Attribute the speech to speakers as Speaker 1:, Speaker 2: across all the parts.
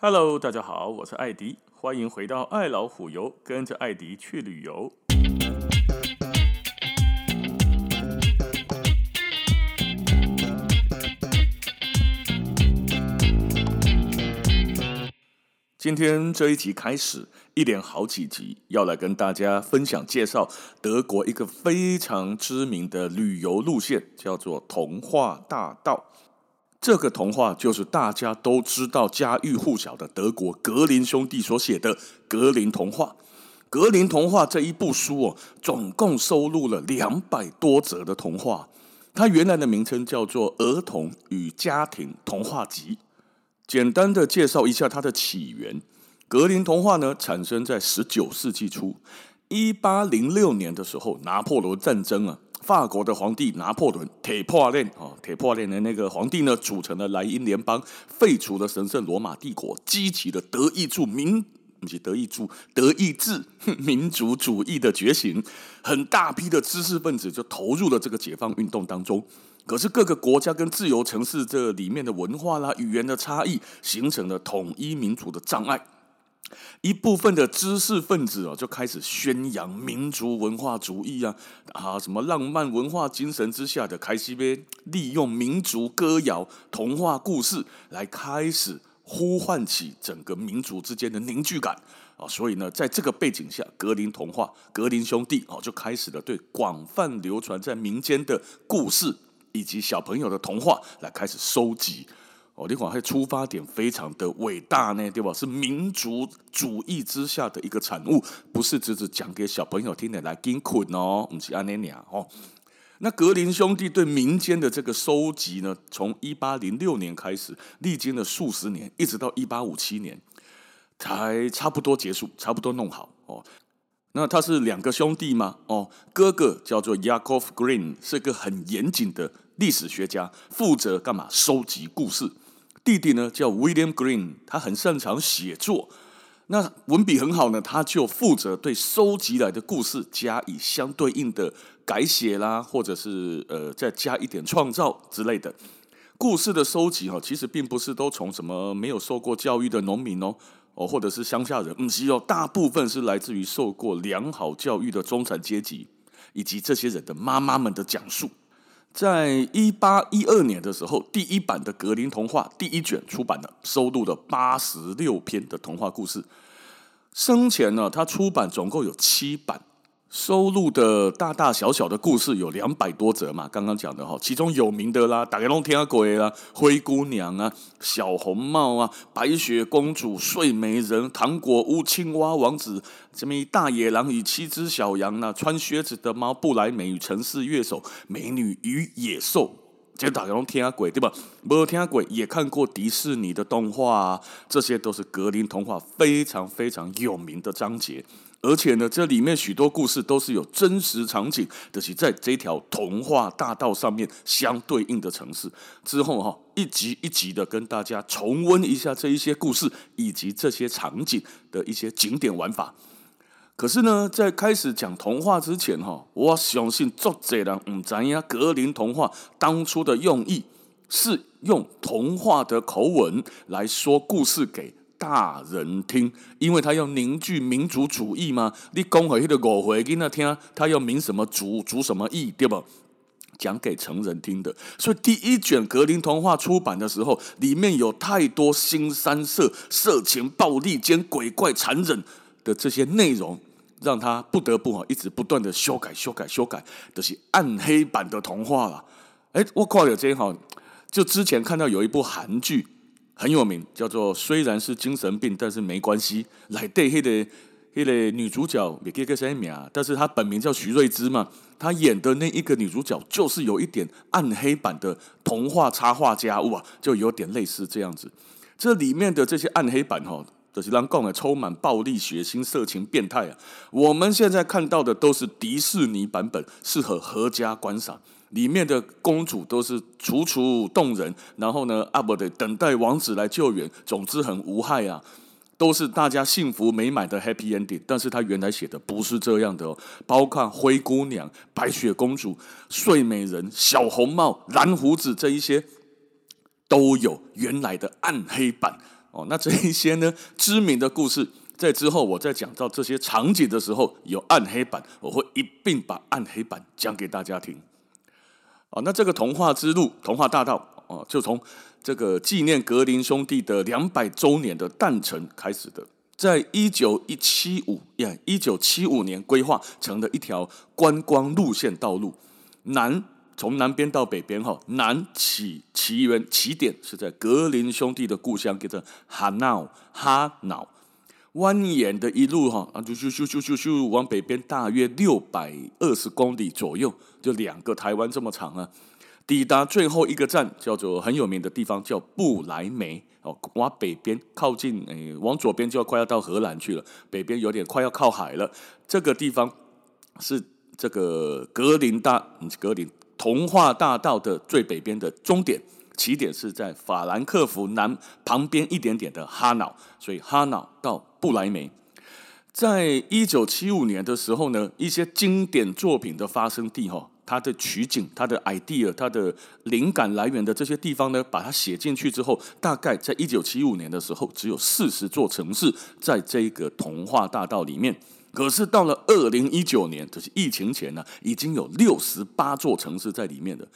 Speaker 1: Hello，大家好，我是艾迪，欢迎回到爱老虎游，跟着艾迪去旅游。今天这一集开始，一连好几集要来跟大家分享介绍德国一个非常知名的旅游路线，叫做童话大道。这个童话就是大家都知道、家喻户晓的德国格林兄弟所写的《格林童话》。《格林童话》这一部书哦，总共收录了两百多则的童话。它原来的名称叫做《儿童与家庭童话集》。简单的介绍一下它的起源：格林童话呢，产生在十九世纪初，一八零六年的时候，拿破仑战争啊。法国的皇帝拿破仑铁破链啊，铁破链的那个皇帝呢，组成了莱茵联邦，废除了神圣罗马帝国，激起了德意志民，不是德意志，德意志民族主义的觉醒，很大批的知识分子就投入了这个解放运动当中。可是各个国家跟自由城市这里面的文化啦、语言的差异，形成了统一民族的障碍。一部分的知识分子哦，就开始宣扬民族文化主义啊啊，什么浪漫文化精神之下的开西贝，利用民族歌谣、童话故事来开始呼唤起整个民族之间的凝聚感啊。所以呢，在这个背景下，格林童话、格林兄弟哦，就开始了对广泛流传在民间的故事以及小朋友的童话来开始收集。哦，你看，它出发点非常的伟大呢，对吧？是民族主义之下的一个产物，不是只是讲给小朋友听的来惊困哦，不是安尼尔哦。那格林兄弟对民间的这个收集呢，从一八零六年开始，历经了数十年，一直到一八五七年才差不多结束，差不多弄好哦。那他是两个兄弟吗？哦，哥哥叫做 Yakov Green，是个很严谨的历史学家，负责干嘛？收集故事。弟弟呢叫 William Green，他很擅长写作，那文笔很好呢，他就负责对收集来的故事加以相对应的改写啦，或者是呃再加一点创造之类的。故事的收集哈，其实并不是都从什么没有受过教育的农民哦哦，或者是乡下人，嗯是哦，大部分是来自于受过良好教育的中产阶级，以及这些人的妈妈们的讲述。在一八一二年的时候，第一版的《格林童话》第一卷出版了，收录了八十六篇的童话故事。生前呢，他出版总共有七版。收录的大大小小的故事有两百多则嘛，刚刚讲的哈，其中有名的啦，大家都听过啦，灰姑娘啊，小红帽啊，白雪公主，睡美人，糖果屋，青蛙王子，什么大野狼与七只小羊啊，穿靴子的猫，布莱美与城市乐手，美女与野兽，这大家都听过对吧？没有听过也看过迪士尼的动画啊，这些都是格林童话非常非常有名的章节。而且呢，这里面许多故事都是有真实场景，就是在这条童话大道上面相对应的城市。之后哈，一集一集的跟大家重温一下这一些故事以及这些场景的一些景点玩法。可是呢，在开始讲童话之前哈，我相信作者人唔知呀，格林童话当初的用意是用童话的口吻来说故事给。大人听，因为他要凝聚民族主义嘛。你讲回去的五岁囡仔听，他要明什么主，主什么义，对不？讲给成人听的。所以第一卷格林童话出版的时候，里面有太多新三色、色情、暴力兼鬼怪、残忍的这些内容，让他不得不啊一直不断的修改、修改、修改，都、是暗黑版的童话了。哎，我靠，有这好，就之前看到有一部韩剧。很有名，叫做虽然是精神病，但是没关系。来对，那个那个女主角没给个什么名，但是她本名叫徐瑞芝嘛。她演的那一个女主角，就是有一点暗黑版的童话插画家哇，就有点类似这样子。这里面的这些暗黑版哈，就是让讲的充满暴力、血腥、色情、变态啊。我们现在看到的都是迪士尼版本，适合合家观赏。里面的公主都是楚楚动人，然后呢，阿伯得等待王子来救援，总之很无害啊，都是大家幸福美满的 happy ending。但是他原来写的不是这样的哦，包括灰姑娘、白雪公主、睡美人、小红帽、蓝胡子这一些，都有原来的暗黑版哦，那这一些呢知名的故事，在之后我在讲到这些场景的时候，有暗黑版，我会一并把暗黑版讲给大家听。哦，那这个童话之路，童话大道，哦，就从这个纪念格林兄弟的两百周年的诞辰开始的，在一九一七五呀，一九七五年规划成了一条观光路线道路，南。从南边到北边，哈，南起起源起点是在格林兄弟的故乡，叫做哈瑙哈瑙，蜿蜒的一路，哈，啊，就就就就就就往北边，大约六百二十公里左右，就两个台湾这么长啊。抵达最后一个站，叫做很有名的地方，叫布莱梅，哦，往北边靠近，诶，往左边就要快要到荷兰去了，北边有点快要靠海了。这个地方是这个格林大，格林。童话大道的最北边的终点，起点是在法兰克福南旁边一点点的哈瑙，所以哈瑙到不来梅，在一九七五年的时候呢，一些经典作品的发生地哈，它的取景、它的 idea、它的灵感来源的这些地方呢，把它写进去之后，大概在一九七五年的时候，只有四十座城市在这个童话大道里面。可是到了二零一九年，就是疫情前呢，已经有六十八座城市在里面了。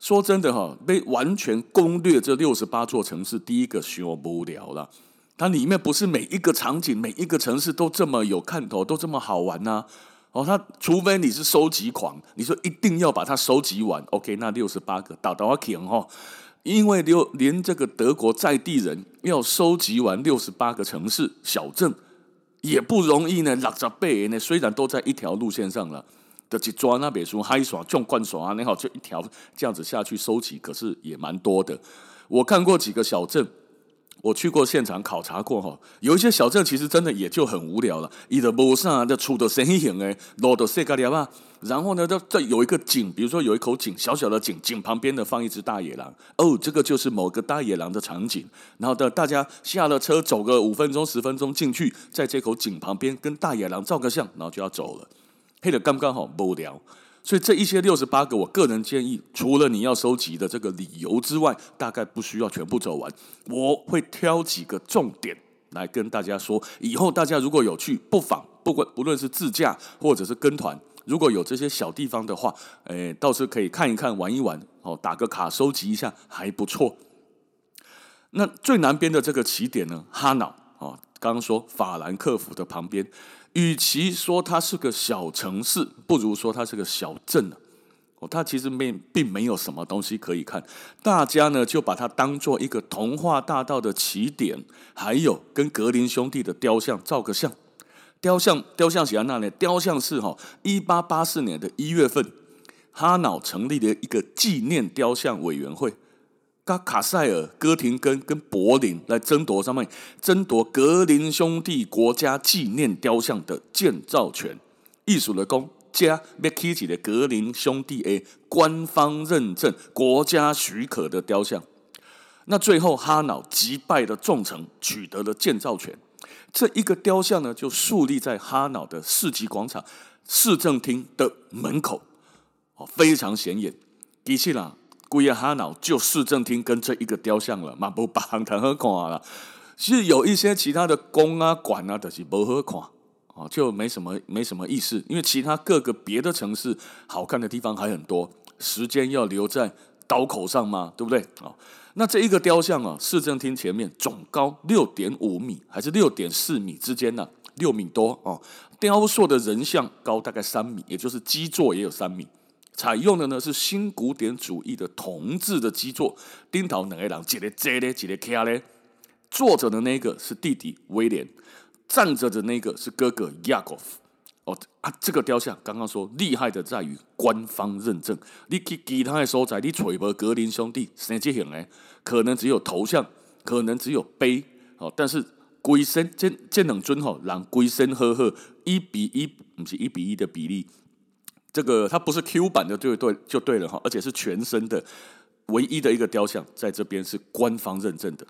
Speaker 1: 说真的哈，被完全攻略这六十八座城市，第一个学无聊了。它里面不是每一个场景、每一个城市都这么有看头，都这么好玩呐。哦，它除非你是收集狂，你说一定要把它收集完。OK，那六十八个打到我停哈，因为六连这个德国在地人要收集完六十八个城市小镇。也不容易呢，六十八个呢，虽然都在一条路线上了，的去抓那边说海耍、纵贯耍啊，你好，就一条这样子下去收集，可是也蛮多的。我看过几个小镇。我去过现场考察过哈，有一些小镇其实真的也就很无聊了，伊的路上的出的声音诶，路的色咖哩吧，然后呢，这这有一个井，比如说有一口井，小小的井，井旁边的放一只大野狼，哦，这个就是某个大野狼的场景。然后的大家下了车，走个五分钟十分钟进去，在这口井旁边跟大野狼照个相，然后就要走了，配的刚刚好无聊。所以这一些六十八个，我个人建议，除了你要收集的这个理由之外，大概不需要全部走完。我会挑几个重点来跟大家说。以后大家如果有去，不妨不管不论是自驾或者是跟团，如果有这些小地方的话，诶，倒是可以看一看、玩一玩，哦，打个卡收集一下，还不错。那最南边的这个起点呢，哈瑙哦，刚刚说法兰克福的旁边。与其说它是个小城市，不如说它是个小镇哦，它其实没并没有什么东西可以看，大家呢就把它当做一个童话大道的起点，还有跟格林兄弟的雕像照个相。雕像雕像写在那里，雕像是哈，一八八四年的一月份，哈瑙成立了一个纪念雕像委员会。卡塞尔、哥廷根跟柏林来争夺上面，争夺格林兄弟国家纪念雕像的建造权。艺术的工加要起起的格林兄弟 A 官方认证、国家许可的雕像。那最后哈瑙击败了众城，取得了建造权。这一个雕像呢，就树立在哈瑙的市集广场市政厅的门口，哦，非常显眼。其实啦。贵亚哈瑙就市政厅跟这一个雕像了，嘛不把行谈好看了。是有一些其他的宫啊馆啊，都是不好看啊，就没什么没什么意思。因为其他各个别的城市好看的地方还很多，时间要留在刀口上嘛，对不对啊？那这一个雕像啊，市政厅前面总高六点五米，还是六点四米之间呢？六米多哦。雕塑的人像高大概三米，也就是基座也有三米。采用的呢是新古典主义的铜制的基座，顶头两个人，一个坐咧，一个徛咧。坐着的那个是弟弟威廉，站着的那个是哥哥雅各夫。哦啊，这个雕像刚刚说厉害的在于官方认证。你去其他的所在，你找无格林兄弟生这型的，可能只有头像，可能只有碑。哦，但是龟身这这两尊吼，人龟身好好，一比一，不是一比一的比例。这个它不是 Q 版的，对对就对了哈，而且是全身的，唯一的一个雕像，在这边是官方认证的。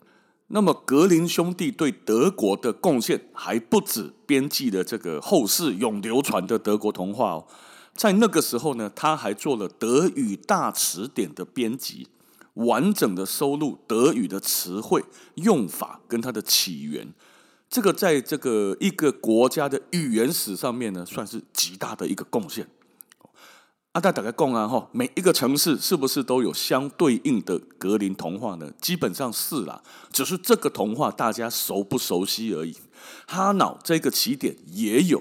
Speaker 1: 那么格林兄弟对德国的贡献还不止编辑的这个后世永流传的德国童话哦，在那个时候呢，他还做了德语大词典的编辑。完整的收录德语的词汇用法跟它的起源。这个在这个一个国家的语言史上面呢，算是极大的一个贡献。阿大打开讲啊，吼，每一个城市是不是都有相对应的格林童话呢？基本上是啦，只是这个童话大家熟不熟悉而已。哈瑙这个起点也有，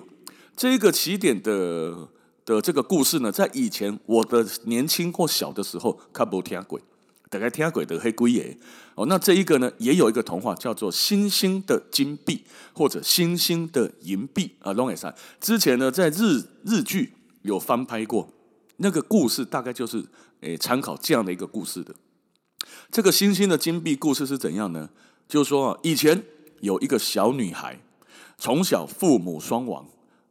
Speaker 1: 这个起点的的这个故事呢，在以前我的年轻或小的时候，看不听过，大概听过的黑龟爷哦。那这一个呢，也有一个童话叫做《星星的金币》或者《星星的银币》啊，龙尾山之前呢，在日日剧有翻拍过。那个故事大概就是诶参考这样的一个故事的。这个星星的金币故事是怎样呢？就是说，以前有一个小女孩，从小父母双亡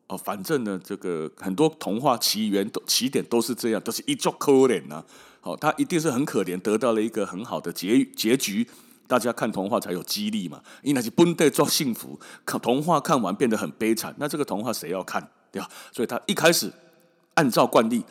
Speaker 1: 哦，反正呢，这个很多童话起源都起点都是这样，都是一作可怜呐。好，她一定是很可怜，得到了一个很好的结结局。大家看童话才有激励嘛，因为那是本地做幸福。看童话看完变得很悲惨，那这个童话谁要看？对吧？所以她一开始按照惯例。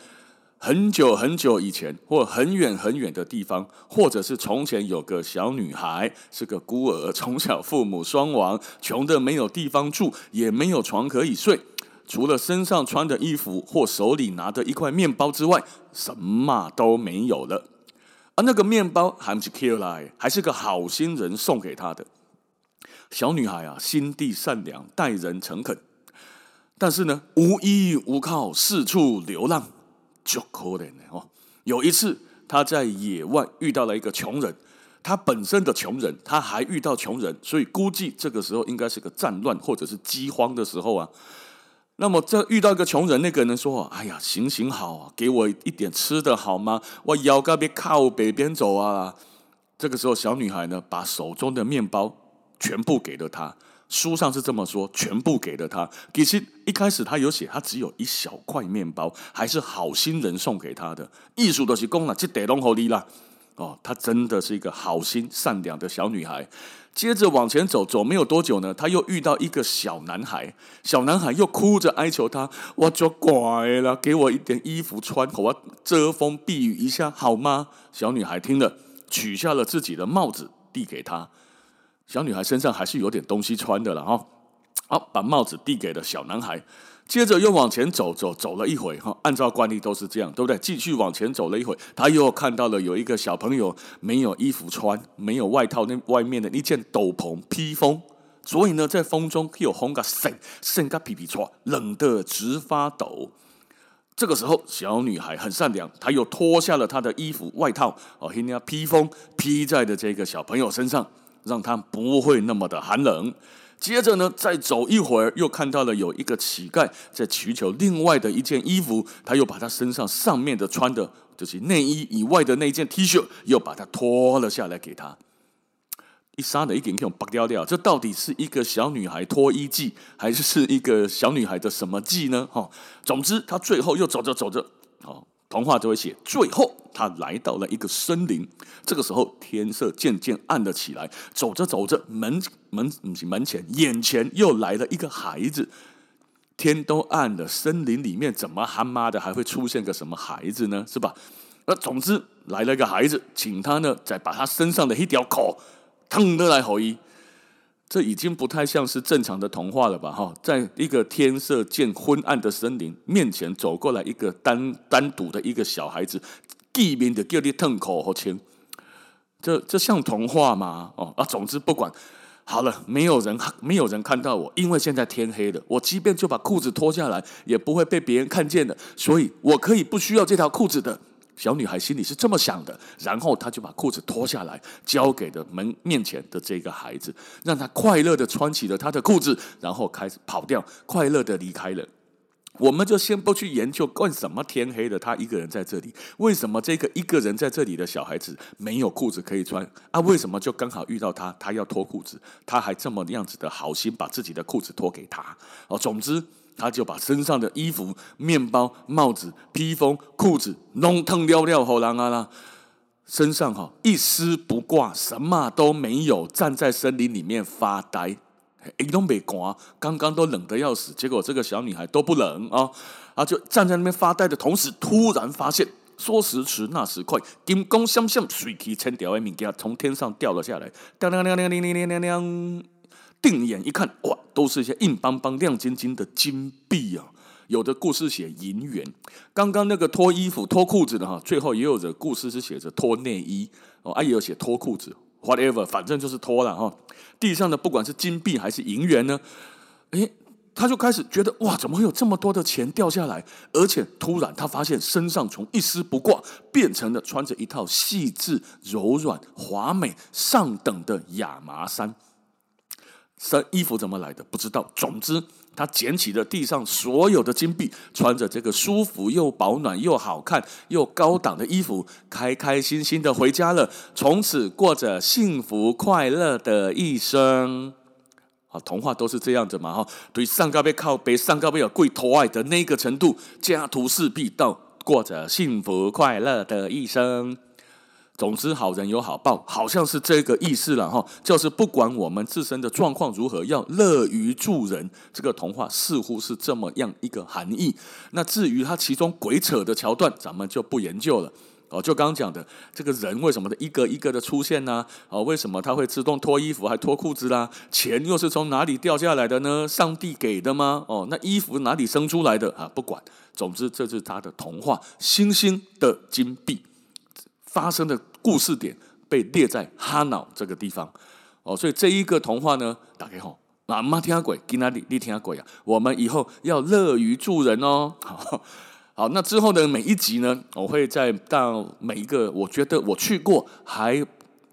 Speaker 1: 很久很久以前，或很远很远的地方，或者是从前有个小女孩，是个孤儿，从小父母双亡，穷得没有地方住，也没有床可以睡，除了身上穿的衣服或手里拿的一块面包之外，什么都没有了。而那个面包还是 Q 来，还是个好心人送给她的。小女孩啊，心地善良，待人诚恳，但是呢，无依无靠，四处流浪。就可怜的哦。有一次，他在野外遇到了一个穷人，他本身的穷人，他还遇到穷人，所以估计这个时候应该是个战乱或者是饥荒的时候啊。那么，这遇到一个穷人，那个人说：“哎呀，行行好啊，给我一点吃的好吗？我腰杆别靠北边走啊。”这个时候，小女孩呢，把手中的面包全部给了他。书上是这么说，全部给了他。其实一开始他有写，他只有一小块面包，还是好心人送给他的。艺术都是功了，这得龙好利啦。哦，她真的是一个好心善良的小女孩。接着往前走，走没有多久呢，她又遇到一个小男孩。小男孩又哭着哀求她：“我就乖了，给我一点衣服穿，我遮风避雨一下好吗？”小女孩听了，取下了自己的帽子，递给他。小女孩身上还是有点东西穿的了哈，好，把帽子递给了小男孩，接着又往前走走走了一会哈，按照惯例都是这样，对不对？继续往前走了一会，他又看到了有一个小朋友没有衣服穿，没有外套，那外面的一件斗篷披风，所以呢，在风中又红个身，身个皮皮剉，冷得直发抖。这个时候，小女孩很善良，她又脱下了她的衣服外套哦，人家披风披在的这个小朋友身上。让他不会那么的寒冷。接着呢，再走一会儿，又看到了有一个乞丐在祈求另外的一件衣服，他又把他身上上面的穿的就是内衣以外的那件 T 恤，又把它脱了下来给他。一杀的一点点拔掉掉，这到底是一个小女孩脱衣记，还是一个小女孩的什么记呢？哈，总之，他最后又走着走着，好。童话就会写，最后他来到了一个森林。这个时候天色渐渐暗了起来，走着走着，门门门前眼前又来了一个孩子。天都暗了，森林里面怎么他妈的还会出现个什么孩子呢？是吧？那总之来了一个孩子，请他呢再把他身上的一条口腾得来好一。这已经不太像是正常的童话了吧？哈，在一个天色渐昏暗的森林面前走过来一个单单独的一个小孩子，地面的叫你痛口和亲，这这像童话吗？哦啊，总之不管好了，没有人没有人看到我，因为现在天黑了，我即便就把裤子脱下来，也不会被别人看见的，所以我可以不需要这条裤子的。小女孩心里是这么想的，然后她就把裤子脱下来，交给了门面前的这个孩子，让他快乐的穿起了他的裤子，然后开始跑掉，快乐的离开了。我们就先不去研究为什么天黑了，他一个人在这里，为什么这个一个人在这里的小孩子没有裤子可以穿啊？为什么就刚好遇到他，他要脱裤子，他还这么样子的好心把自己的裤子脱给他？哦，总之。他就把身上的衣服、面包、帽子、披风、裤子弄腾了了，后人啊啦，身上哈一丝不挂，什么都没有，站在森林里面发呆，一点都没寒，刚刚都冷得要死，结果这个小女孩都不冷啊，啊就站在那边发呆的同时，突然发现说时迟，那时快，金光闪闪，水气千条的物件从天上掉了下来，定眼一看，哇，都是一些硬邦邦、亮晶晶的金币啊！有的故事写银元，刚刚那个脱衣服、脱裤子的哈，最后也有的故事是写着脱内衣哦，啊，也有写脱裤子，whatever，反正就是脱了哈。地上的不管是金币还是银元呢，诶，他就开始觉得哇，怎么会有这么多的钱掉下来？而且突然他发现身上从一丝不挂变成了穿着一套细致、柔软、华美、上等的亚麻衫。身衣服怎么来的？不知道。总之。他捡起了地上所有的金币，穿着这个舒服又保暖又好看又高档的衣服，开开心心的回家了。从此过着幸福快乐的一生。啊，童话都是这样子嘛，哈，对上高被靠背，上高被有跪托爱的那个程度，家徒四壁到过着幸福快乐的一生。总之，好人有好报，好像是这个意思了哈。就是不管我们自身的状况如何，要乐于助人。这个童话似乎是这么样一个含义。那至于它其中鬼扯的桥段，咱们就不研究了。哦，就刚刚讲的这个人为什么的一个一个的出现呢？哦，为什么他会自动脱衣服还脱裤子啦？钱又是从哪里掉下来的呢？上帝给的吗？哦，那衣服哪里生出来的啊？不管，总之这是他的童话。星星的金币。发生的故事点被列在哈脑这个地方哦，所以这一个童话呢，大家好，啊，妈听鬼，给那里你听鬼啊？我们以后要乐于助人哦。好，好，那之后的每一集呢，我会再到每一个我觉得我去过还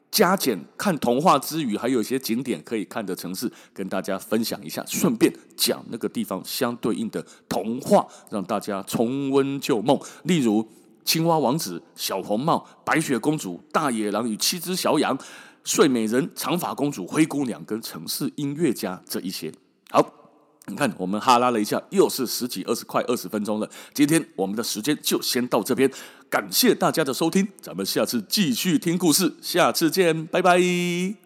Speaker 1: 加减看童话之余，还有一些景点可以看的城市，跟大家分享一下，顺便讲那个地方相对应的童话，让大家重温旧梦，例如。青蛙王子、小红帽、白雪公主、大野狼与七只小羊、睡美人、长发公主、灰姑娘跟城市音乐家这一些。好，你看我们哈拉了一下，又是十几、二十快二十分钟了。今天我们的时间就先到这边，感谢大家的收听，咱们下次继续听故事，下次见，拜拜。